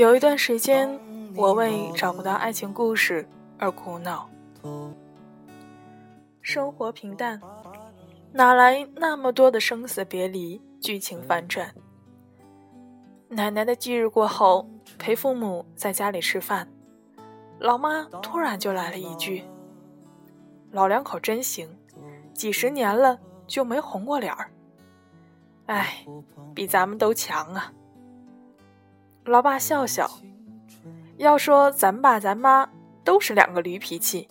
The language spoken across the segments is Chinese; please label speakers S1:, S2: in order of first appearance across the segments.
S1: 有一段时间，我为找不到爱情故事而苦恼。生活平淡，哪来那么多的生死别离、剧情反转？奶奶的忌日过后，陪父母在家里吃饭，老妈突然就来了一句：“老两口真行，几十年了就没红过脸儿。”哎，比咱们都强啊！老爸笑笑，要说咱爸咱妈都是两个驴脾气，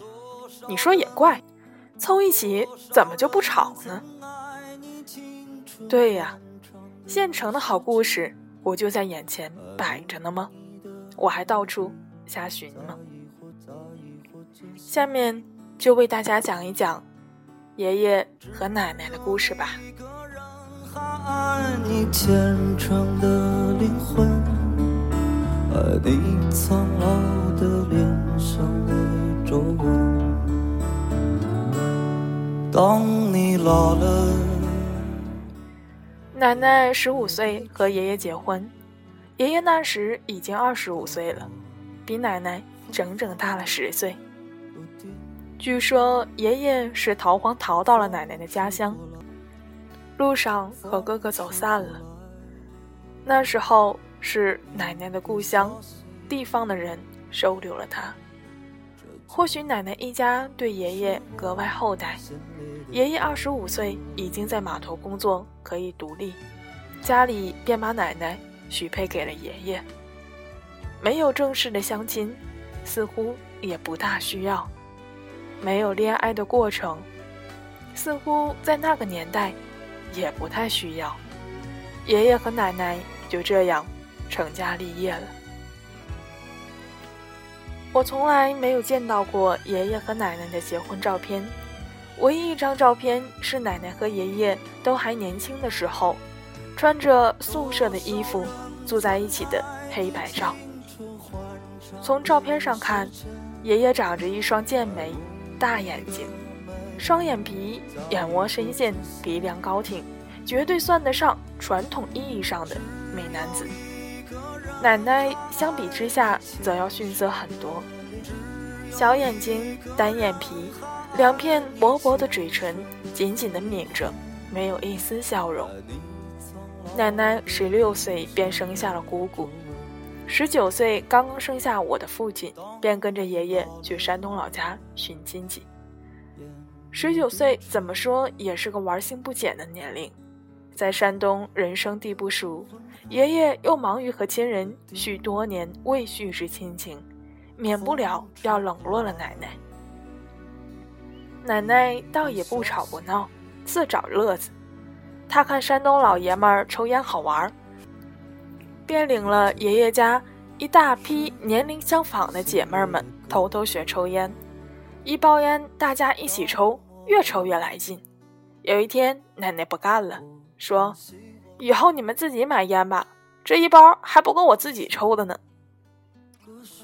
S1: 你说也怪，凑一起怎么就不吵呢？对呀，现成的好故事不就在眼前摆着呢吗？我还到处瞎寻吗？下面就为大家讲一讲爷爷和奶奶的故事吧。你虔诚的灵魂你苍老的脸上的皱纹。当你老了，奶奶十五岁和爷爷结婚，爷爷那时已经二十五岁了，比奶奶整整大了十岁。据说爷爷是逃荒逃到了奶奶的家乡，路上和哥哥走散了。那时候。是奶奶的故乡，地方的人收留了他。或许奶奶一家对爷爷格外厚待。爷爷二十五岁，已经在码头工作，可以独立，家里便把奶奶许配给了爷爷。没有正式的相亲，似乎也不大需要。没有恋爱的过程，似乎在那个年代也不太需要。爷爷和奶奶就这样。成家立业了。我从来没有见到过爷爷和奶奶的结婚照片，唯一一张照片是奶奶和爷爷都还年轻的时候，穿着宿舍的衣服住在一起的黑白照。从照片上看，爷爷长着一双剑眉、大眼睛、双眼皮、眼窝深陷、鼻梁高挺，绝对算得上传统意义上的美男子。奶奶相比之下则要逊色很多，小眼睛、单眼皮，两片薄薄的嘴唇紧紧地抿着，没有一丝笑容。奶奶十六岁便生下了姑姑，十九岁刚刚生下我的父亲，便跟着爷爷去山东老家寻亲戚。十九岁怎么说也是个玩心不减的年龄，在山东人生地不熟。爷爷又忙于和亲人续多年未续之亲情，免不了要冷落了奶奶。奶奶倒也不吵不闹，自找乐子。她看山东老爷们儿抽烟好玩，便领了爷爷家一大批年龄相仿的姐妹们偷偷学抽烟。一包烟，大家一起抽，越抽越来劲。有一天，奶奶不干了，说。以后你们自己买烟吧，这一包还不够我自己抽的呢。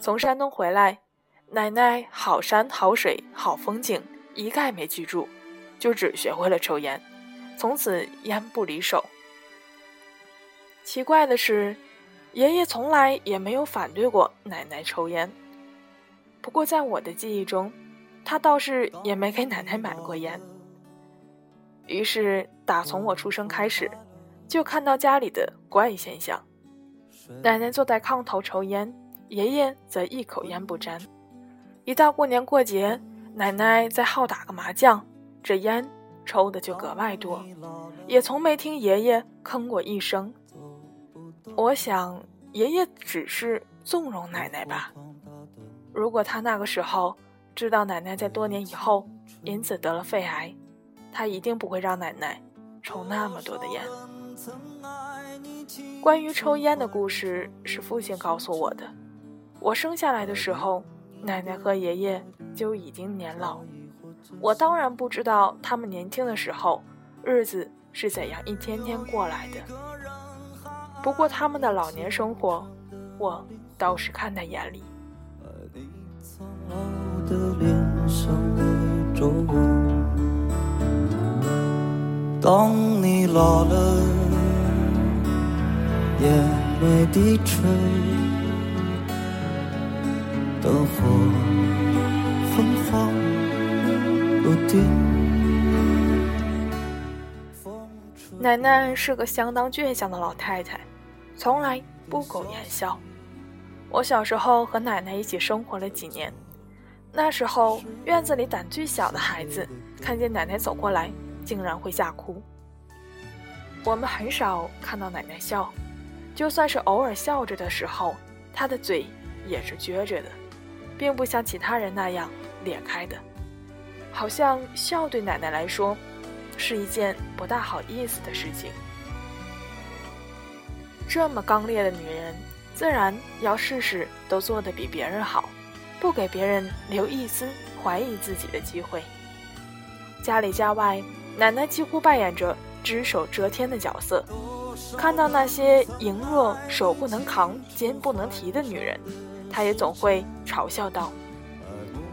S1: 从山东回来，奶奶好山好水好风景一概没记住，就只学会了抽烟，从此烟不离手。奇怪的是，爷爷从来也没有反对过奶奶抽烟，不过在我的记忆中，他倒是也没给奶奶买过烟。于是，打从我出生开始。就看到家里的怪现象：奶奶坐在炕头抽烟，爷爷则一口烟不沾。一到过年过节，奶奶在好打个麻将，这烟抽的就格外多，也从没听爷爷吭过一声。我想，爷爷只是纵容奶奶吧。如果他那个时候知道奶奶在多年以后因此得了肺癌，他一定不会让奶奶抽那么多的烟。关于抽烟的故事是父亲告诉我的。我生下来的时候，奶奶和爷爷就已经年老，我当然不知道他们年轻的时候日子是怎样一天天过来的。不过他们的老年生活，我倒是看在眼里。当你老了，眼泪低垂，灯火昏黄不定。奶奶是个相当倔强的老太太，从来不苟言笑。我小时候和奶奶一起生活了几年，那时候院子里胆最小的孩子看见奶奶走过来。竟然会吓哭。我们很少看到奶奶笑，就算是偶尔笑着的时候，她的嘴也是撅着的，并不像其他人那样咧开的，好像笑对奶奶来说是一件不大好意思的事情。这么刚烈的女人，自然要事事都做得比别人好，不给别人留一丝怀疑自己的机会。家里家外。奶奶几乎扮演着只手遮天的角色，看到那些羸弱、手不能扛、肩不能提的女人，她也总会嘲笑道：“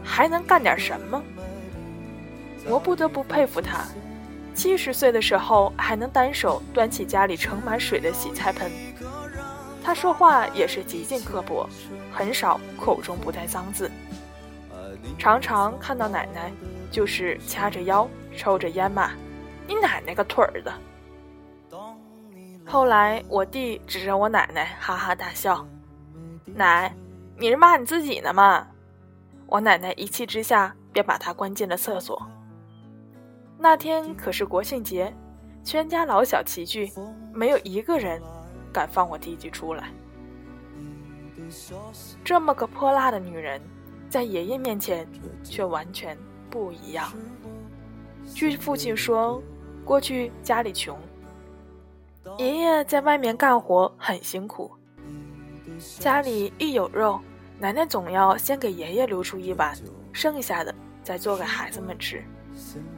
S1: 还能干点什么？”我不得不佩服她，七十岁的时候还能单手端起家里盛满水的洗菜盆。她说话也是极尽刻薄，很少口中不带脏字，常常看到奶奶就是掐着腰。抽着烟嘛，你奶奶个腿儿的！后来我弟指着我奶奶哈哈大笑：“奶，你是骂你自己呢吗？”我奶奶一气之下便把他关进了厕所。那天可是国庆节，全家老小齐聚，没有一个人敢放我弟弟出来。这么个泼辣的女人，在爷爷面前却完全不一样。据父亲说，过去家里穷，爷爷在外面干活很辛苦。家里一有肉，奶奶总要先给爷爷留出一碗，剩下的再做给孩子们吃，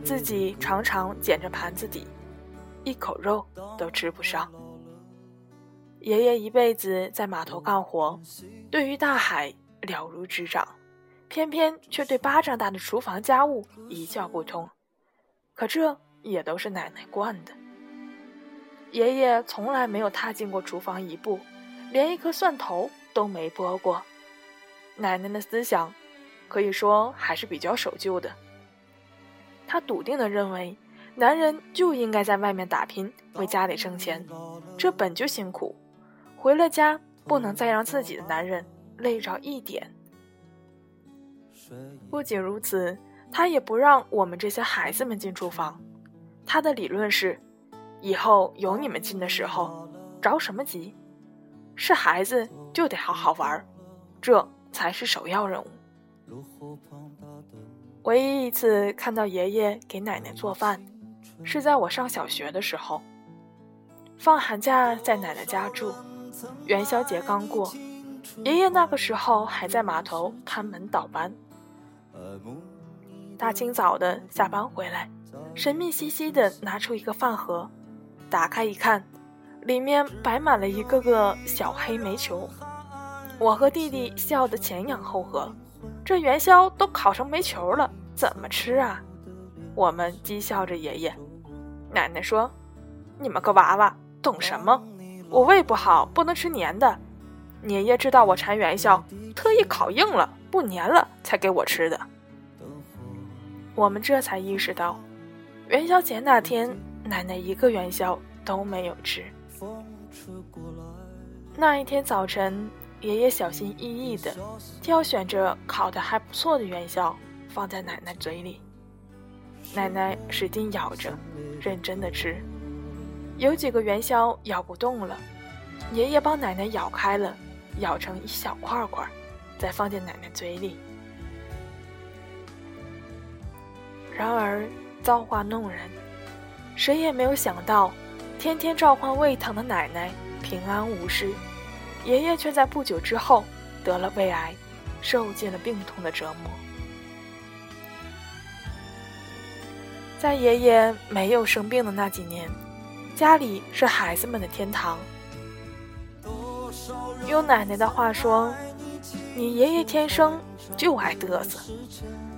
S1: 自己常常捡着盘子底，一口肉都吃不上。爷爷一辈子在码头干活，对于大海了如指掌，偏偏却对巴掌大的厨房家务一窍不通。可这也都是奶奶惯的。爷爷从来没有踏进过厨房一步，连一颗蒜头都没剥过。奶奶的思想可以说还是比较守旧的。她笃定地认为，男人就应该在外面打拼，为家里挣钱，这本就辛苦，回了家不能再让自己的男人累着一点。不仅如此。他也不让我们这些孩子们进厨房，他的理论是：以后有你们进的时候，着什么急？是孩子就得好好玩，这才是首要任务。唯一一次看到爷爷给奶奶做饭，是在我上小学的时候。放寒假在奶奶家住，元宵节刚过，爷爷那个时候还在码头看门倒班。大清早的下班回来，神秘兮兮的拿出一个饭盒，打开一看，里面摆满了一个个小黑煤球。我和弟弟笑得前仰后合，这元宵都烤成煤球了，怎么吃啊？我们讥笑着爷爷。奶奶说：“你们个娃娃懂什么？我胃不好，不能吃黏的。爷爷知道我馋元宵，特意烤硬了，不粘了，才给我吃的。”我们这才意识到，元宵节那天，奶奶一个元宵都没有吃。那一天早晨，爷爷小心翼翼地挑选着烤的还不错的元宵，放在奶奶嘴里，奶奶使劲咬着，认真的吃。有几个元宵咬不动了，爷爷帮奶奶咬开了，咬成一小块块，再放进奶奶嘴里。然而造化弄人，谁也没有想到，天天召唤胃疼的奶奶平安无事，爷爷却在不久之后得了胃癌，受尽了病痛的折磨。在爷爷没有生病的那几年，家里是孩子们的天堂。用奶奶的话说：“你爷爷天生就爱嘚瑟。”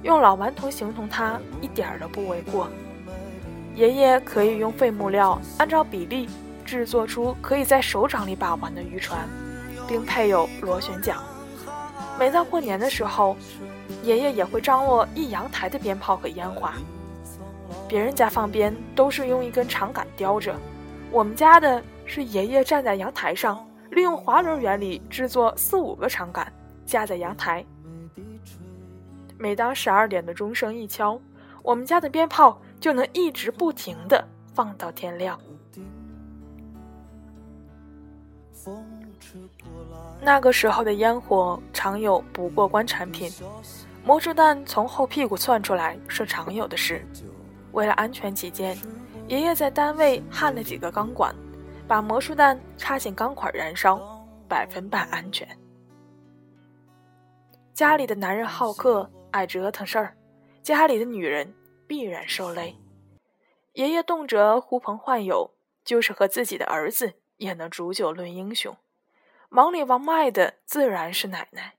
S1: 用老顽童形容他一点儿都不为过。爷爷可以用废木料按照比例制作出可以在手掌里把玩的渔船，并配有螺旋桨。每到过年的时候，爷爷也会张罗一阳台的鞭炮和烟花。别人家放鞭都是用一根长杆叼着，我们家的是爷爷站在阳台上，利用滑轮原理制作四五个长杆，架在阳台。每当十二点的钟声一敲，我们家的鞭炮就能一直不停的放到天亮。那个时候的烟火常有不过关产品，魔术弹从后屁股窜出来是常有的事。为了安全起见，爷爷在单位焊了几个钢管，把魔术弹插进钢管燃烧，百分百安全。家里的男人好客。爱折腾事儿，家里的女人必然受累。爷爷动辄呼朋唤友，就是和自己的儿子也能煮酒论英雄。忙里忙外的自然是奶奶，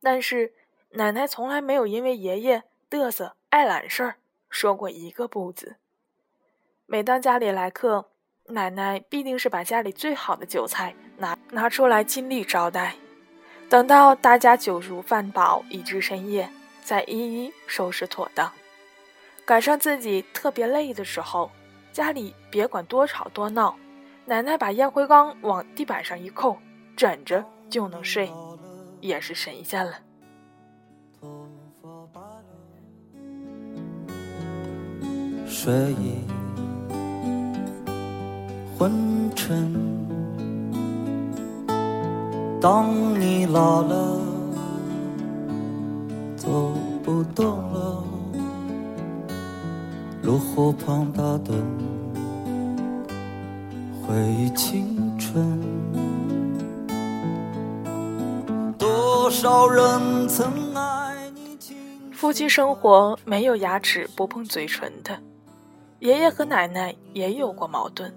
S1: 但是奶奶从来没有因为爷爷嘚瑟爱揽事儿说过一个不字。每当家里来客，奶奶必定是把家里最好的酒菜拿拿出来尽力招待。等到大家酒足饭饱，已至深夜，再一一收拾妥当。赶上自己特别累的时候，家里别管多吵多闹，奶奶把烟灰缸往地板上一扣，枕着就能睡，也是神仙了。
S2: 睡意昏沉。当你老了，走不动了，炉火旁打盹，回忆青春。多少人曾爱你
S1: 夫妻生活没有牙齿不碰嘴唇的，爷爷和奶奶也有过矛盾，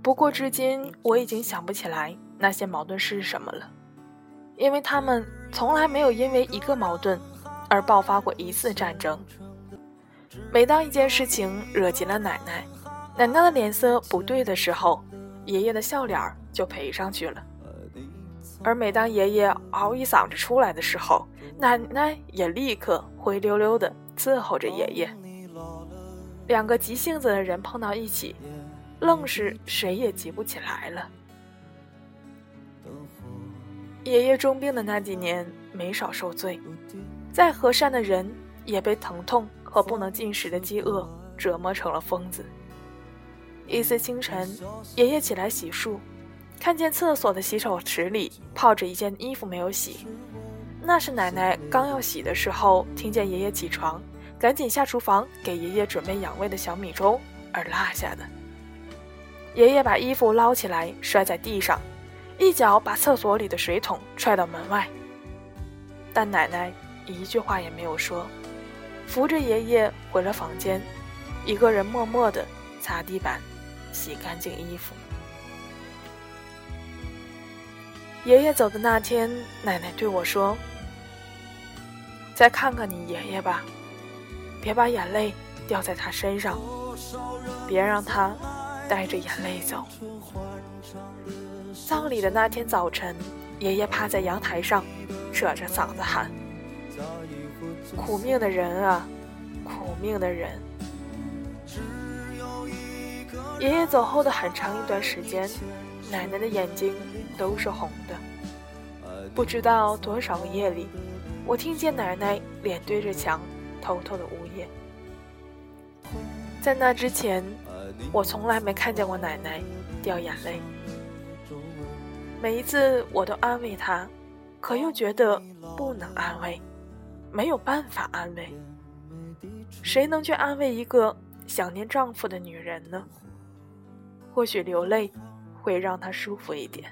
S1: 不过至今我已经想不起来。那些矛盾是什么了？因为他们从来没有因为一个矛盾而爆发过一次战争。每当一件事情惹急了奶奶，奶奶的脸色不对的时候，爷爷的笑脸就赔上去了。而每当爷爷嗷一嗓子出来的时候，奶奶也立刻灰溜溜的伺候着爷爷。两个急性子的人碰到一起，愣是谁也急不起来了。爷爷重病的那几年，没少受罪。再和善的人，也被疼痛和不能进食的饥饿折磨成了疯子。一次清晨，爷爷起来洗漱，看见厕所的洗手池里泡着一件衣服没有洗，那是奶奶刚要洗的时候，听见爷爷起床，赶紧下厨房给爷爷准备养胃的小米粥而落下的。爷爷把衣服捞起来，摔在地上。一脚把厕所里的水桶踹到门外，但奶奶一句话也没有说，扶着爷爷回了房间，一个人默默地擦地板，洗干净衣服。爷爷走的那天，奶奶对我说：“再看看你爷爷吧，别把眼泪掉在他身上，别让他带着眼泪走。”葬礼的那天早晨，爷爷趴在阳台上，扯着嗓子喊：“苦命的人啊，苦命的人！”爷爷走后的很长一段时间，奶奶的眼睛都是红的。不知道多少个夜里，我听见奶奶脸对着墙，偷偷的呜咽。在那之前，我从来没看见过奶奶掉眼泪。每一次我都安慰她，可又觉得不能安慰，没有办法安慰。谁能去安慰一个想念丈夫的女人呢？或许流泪会让她舒服一点。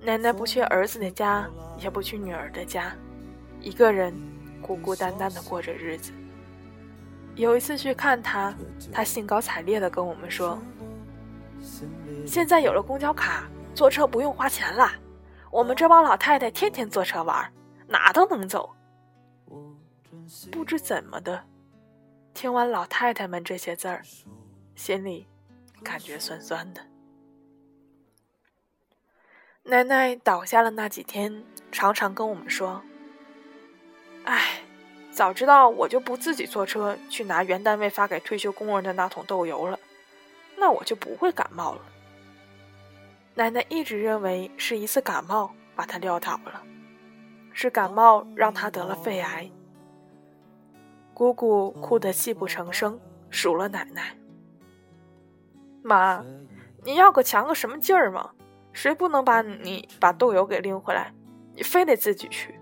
S1: 奶奶不去儿子的家，也不去女儿的家，一个人孤孤单单的过着日子。有一次去看她，她兴高采烈的跟我们说：“现在有了公交卡，坐车不用花钱了。我们这帮老太太天天坐车玩，哪都能走。”不知怎么的，听完老太太们这些字儿，心里感觉酸酸的。奶奶倒下了那几天，常常跟我们说：“哎，早知道我就不自己坐车去拿原单位发给退休工人的那桶豆油了，那我就不会感冒了。”奶奶一直认为是一次感冒把她撂倒了，是感冒让她得了肺癌。姑姑哭得泣不成声，数了奶奶：“妈，你要个强个什么劲儿嘛？谁不能把你把豆油给拎回来？你非得自己去。”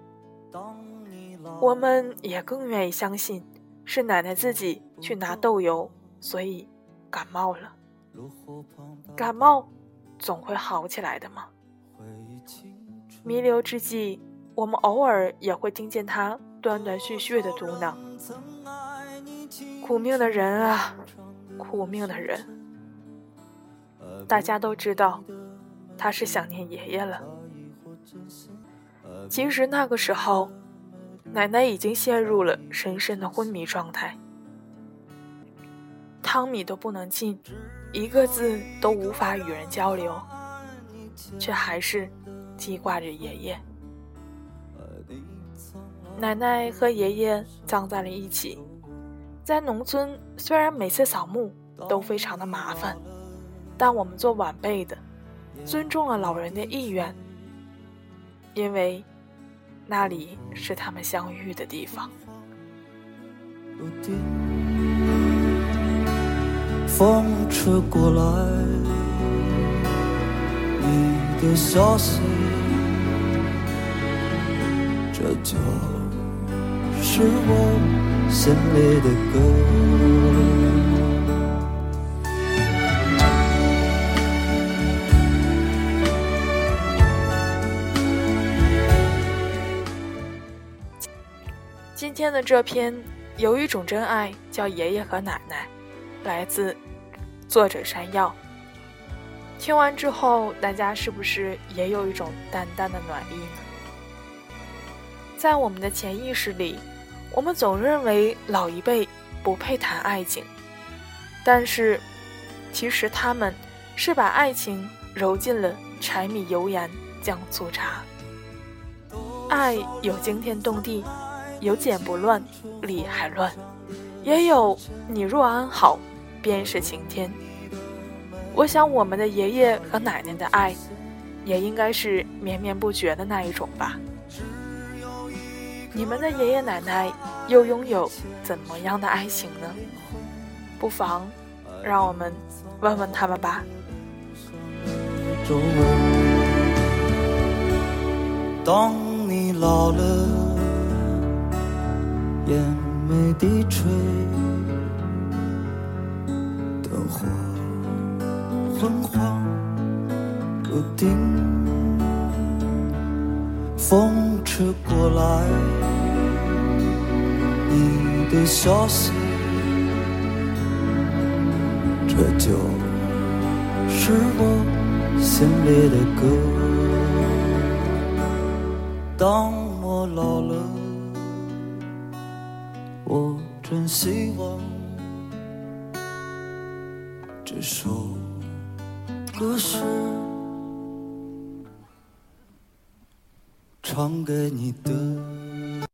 S1: 我们也更愿意相信是奶奶自己去拿豆油，所以感冒了。感冒总会好起来的嘛。弥留之际，我们偶尔也会听见他断断续续的嘟囔。苦命的人啊，苦命的人！大家都知道，他是想念爷爷了。其实那个时候，奶奶已经陷入了深深的昏迷状态，汤米都不能进，一个字都无法与人交流，却还是记挂着爷爷。奶奶和爷爷葬在了一起。在农村，虽然每次扫墓都非常的麻烦，但我们做晚辈的尊重了老人的意愿，因为那里是他们相遇的地方。
S2: 风吹过来，你的消息，这就是我。心里的歌。
S1: 今天的这篇有一种真爱叫爷爷和奶奶，来自作者山药。听完之后，大家是不是也有一种淡淡的暖意呢？在我们的潜意识里。我们总认为老一辈不配谈爱情，但是，其实他们是把爱情揉进了柴米油盐酱醋茶。爱有惊天动地，有剪不乱，理还乱，也有你若安好，便是晴天。我想我们的爷爷和奶奶的爱，也应该是绵绵不绝的那一种吧。你们的爷爷奶奶又拥有怎么样的爱情呢？不妨让我们问问他们吧。
S2: 当你老了，眼眉低垂，灯火昏黄不定，风吹过来。你的消息，这就是我心里的歌。当我老了，真希望这首歌是唱给你的。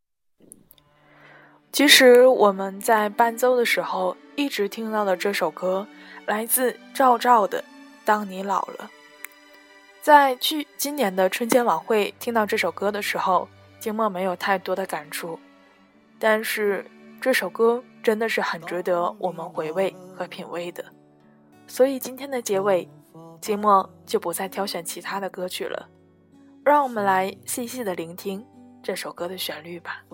S1: 其实我们在伴奏的时候一直听到的这首歌，来自赵照的《当你老了》。在去今年的春节晚会听到这首歌的时候，静默没有太多的感触，但是这首歌真的是很值得我们回味和品味的。所以今天的结尾，寂寞就不再挑选其他的歌曲了，让我们来细细的聆听这首歌的旋律吧。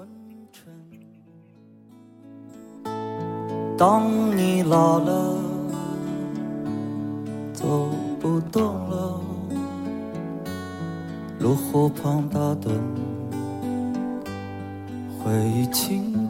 S2: 当你老了，走不动了，炉火旁打盹，回忆青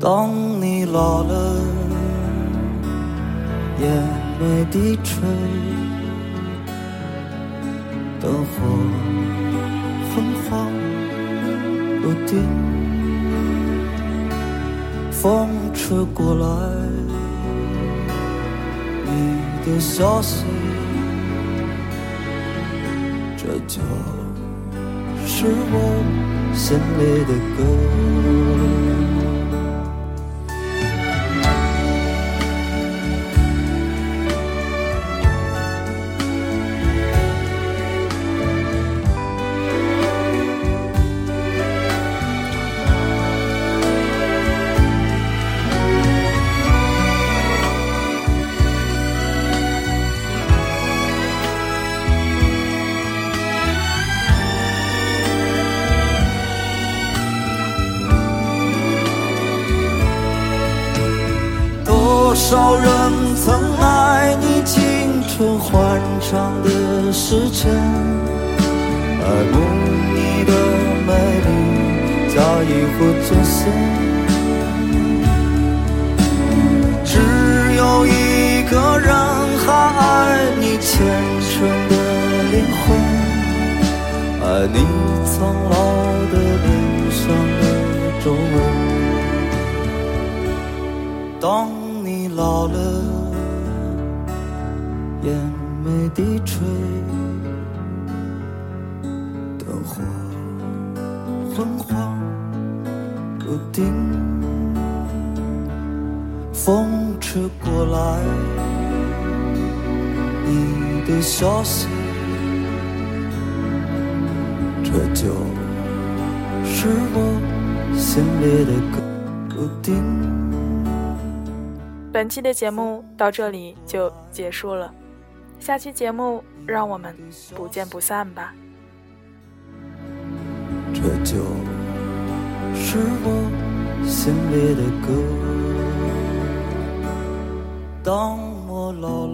S2: 当你老了，眼眉低垂，灯火昏黄不定。风吹过来，你的消息，这就是我心里的歌。多少人曾爱你青春欢畅的时辰，爱慕你的美丽，假意或真心。只有一个人还爱你虔诚的灵魂，爱你苍老的脸上的皱纹。当老了，眼眉低垂，灯火昏黄不定，风吹过来，你的消息，这就是我心里的歌，不定。
S1: 本期的节目到这里就结束了，下期节目让我们不见不散吧。
S2: 这就是我心里的歌，当我老了。